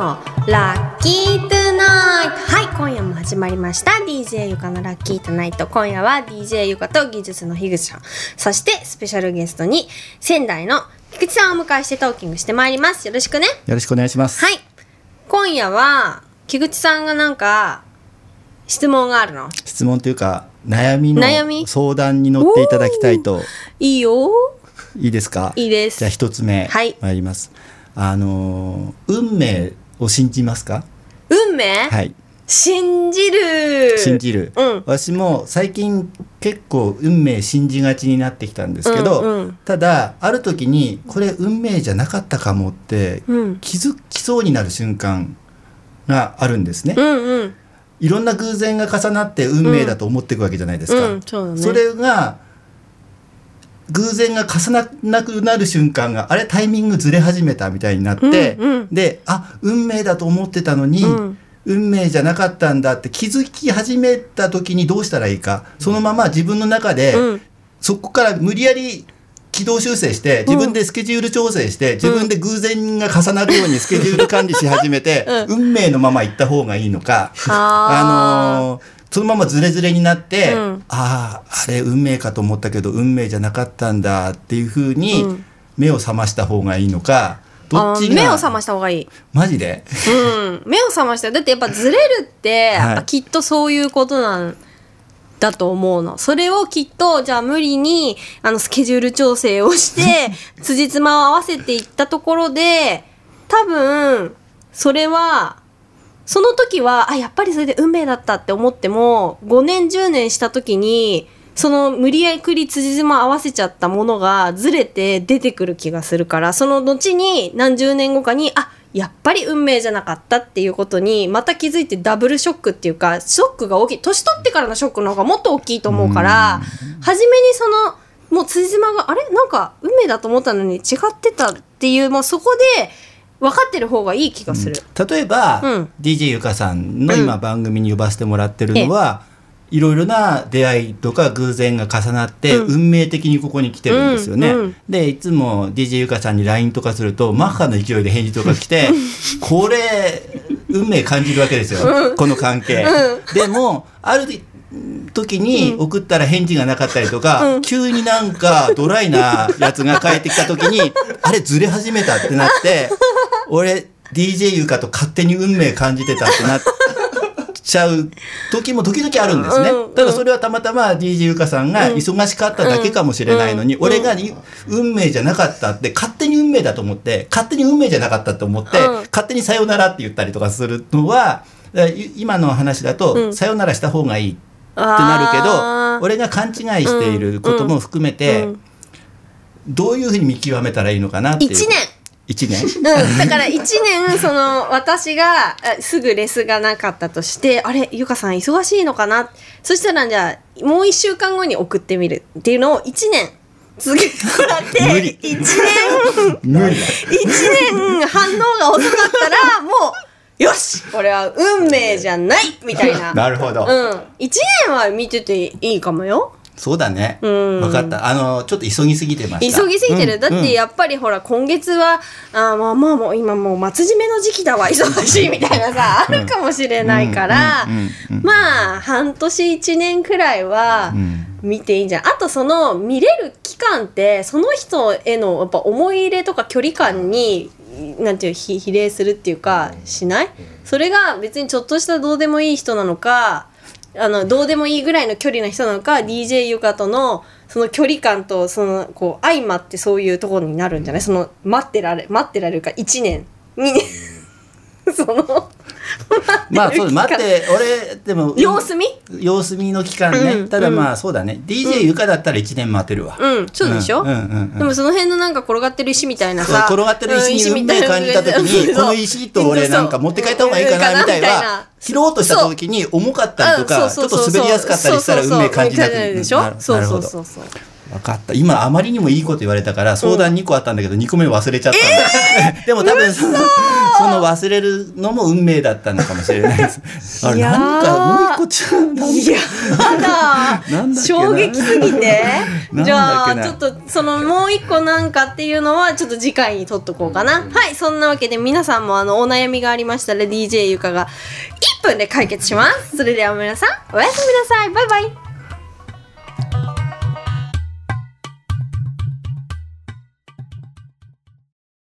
のラッキートゥナイト。はい今夜も始まりました。DJ ゆかのラッキートゥナイト。今夜は DJ ゆかと技術の樋口さん。そしてスペシャルゲストに仙台の菊池さんをお迎えしてトーキングしてまいります。よろしくね。よろしくお願いします。はい。今夜は菊池さんがなんか質問があるの？質問というか悩みの悩み？相談に乗っていただきたいと。いいよ。いいですか？いいです。じゃあ一つ目、はい。参ります。あのー運命を信じますか？運命、はい。信じる。信じる、うん。私も最近結構運命信じがちになってきたんですけど、うんうん。ただある時にこれ運命じゃなかったかもってうん。気づきそうになる瞬間があるんですね、うんうん。いろんな偶然が重なって運命だと思っていくわけじゃないですか、うんそうだね。それが偶然が重ならなくなる瞬間があれタイミングずれ始めたみたいになって、うんうん。であ運命だと思ってたのに、うん。運命じゃなかったんだって気づき始めた時にどうしたらいいかそのまま自分の中で、うん。そこから無理やり軌道修正して自分でスケジュール調整して、自分で偶然が重なるようにスケジュール管理し始めて、運命のまま行った方がいいのか、あのーそのままズレズレになって、うん。あああれ運命かと思ったけど運命じゃなかったんだっていうふうにうん。目を覚ました方がいいのかどっち目を覚ました方がいい。マジで？うん、目を覚ました。だってやっぱずれるって、っぱきっとそういうことなんだと思うの。それをきっとじゃあ無理にあのスケジュール調整をして 辻褄を合わせていったところで多分それはその時はあやっぱりそれで運命だったって思っても5年10年した時にその無理やり辻褄合わせちゃったものがずれて出てくる気がするからその後に何十年後かにあやっぱり運命じゃなかったっていうことにまた気づいてダブルショックっていうかショックが大きい。年取ってからのショックの方がもっと大きいと思うから初めにそのもう辻褄があれ？なんか運命だと思ったのに違ってたっていうもうそこで分かってる方がいい気がする。例えば、うん。DJ ゆかさんのうん。今番組に呼ばせてもらってるのは、いろいろな出会いとか偶然が重なって、うん。運命的にここに来てるんですよね。うんうんでいつも DJ ゆかさんに LINE とかするとマッハの勢いで返事とか来て これ運命感じるわけですよ、この関係。でもある時に送ったら返事がなかったりとか、急になんかドライなやつが返ってきた時にあれずれ始めたってなって俺 DJ ゆかと勝手に運命感じてたってなっちゃう時も時々あるんですね。うんただそれはたまたま DJ ゆかさんが忙しかっただけかもしれないのに、俺がに運命じゃなかったって勝手に運命だと思って勝手に運命じゃなかったと思って、うん。勝手にさよならって言ったりとかするのは今の話だと、うん。さよならした方がいいってなるけど俺が勘違いしていることも含めて、うん。どういうふうに見極めたらいいのかなっていう。1年一年？うん、だから1年その私があすぐレスがなかったとしてあれゆかさん忙しいのかな？そしたらじゃあもう1週間後に送ってみるっていうのを1年続けてもらって無理。1年。無理。だ1年反応が遅かったらもうよし！これは運命じゃない！みたいな。なるほど、うん、1年は見てていいかもよそうだね、うん。分かった。あのちょっと急ぎすぎてました。急ぎすぎてる、うん。だってやっぱりほら今月はあーまあまあもう今もう松締めの時期だわ忙しいみたいなさあるかもしれないから。まあ半年1年くらいはうん。見ていいんじゃん。あとその見れる期間ってその人へのやっぱ思い入れとか距離感になんていう比比例するっていうかしない？それが別にちょっとしたどうでもいい人なのかあのどうでもいいぐらいの距離の人なのか DJ ゆかとのその距離感とそのこう相まってそういうところになるんじゃない？その待ってられ待ってられるか1年2年。その まあそう待って俺でも様子見？様子見の期間ね、うんただまあそうだね。DJ ゆかだったら1年待てるわ、うんそうでしょ、うんでもその辺のなんか転がってる石みたいなさ。転がってる石に運命感じた時にこの石と俺なんか持って帰った方がいいかなみたいな拾おうとした時に重かったりとかちょっと滑りやすかったりしたら運命感じなくるでしょそうそう。そうそう分かった。今あまりにもいいこと言われたから相談2個あったんだけど2個目忘れちゃった。んだ、でも多分その忘れるのも運命だったのかもしれないです。あれいやー。なんかもう一個ちゃんいやだ。なんだ衝撃すぎて。じゃあちょっとそのもう一個なんかっていうのはちょっと次回に取っとこうかな。はいそんなわけで皆さんもあのお悩みがありましたら DJ ゆかが1分で解決します。それでは皆さんおやすみなさい。バイバイ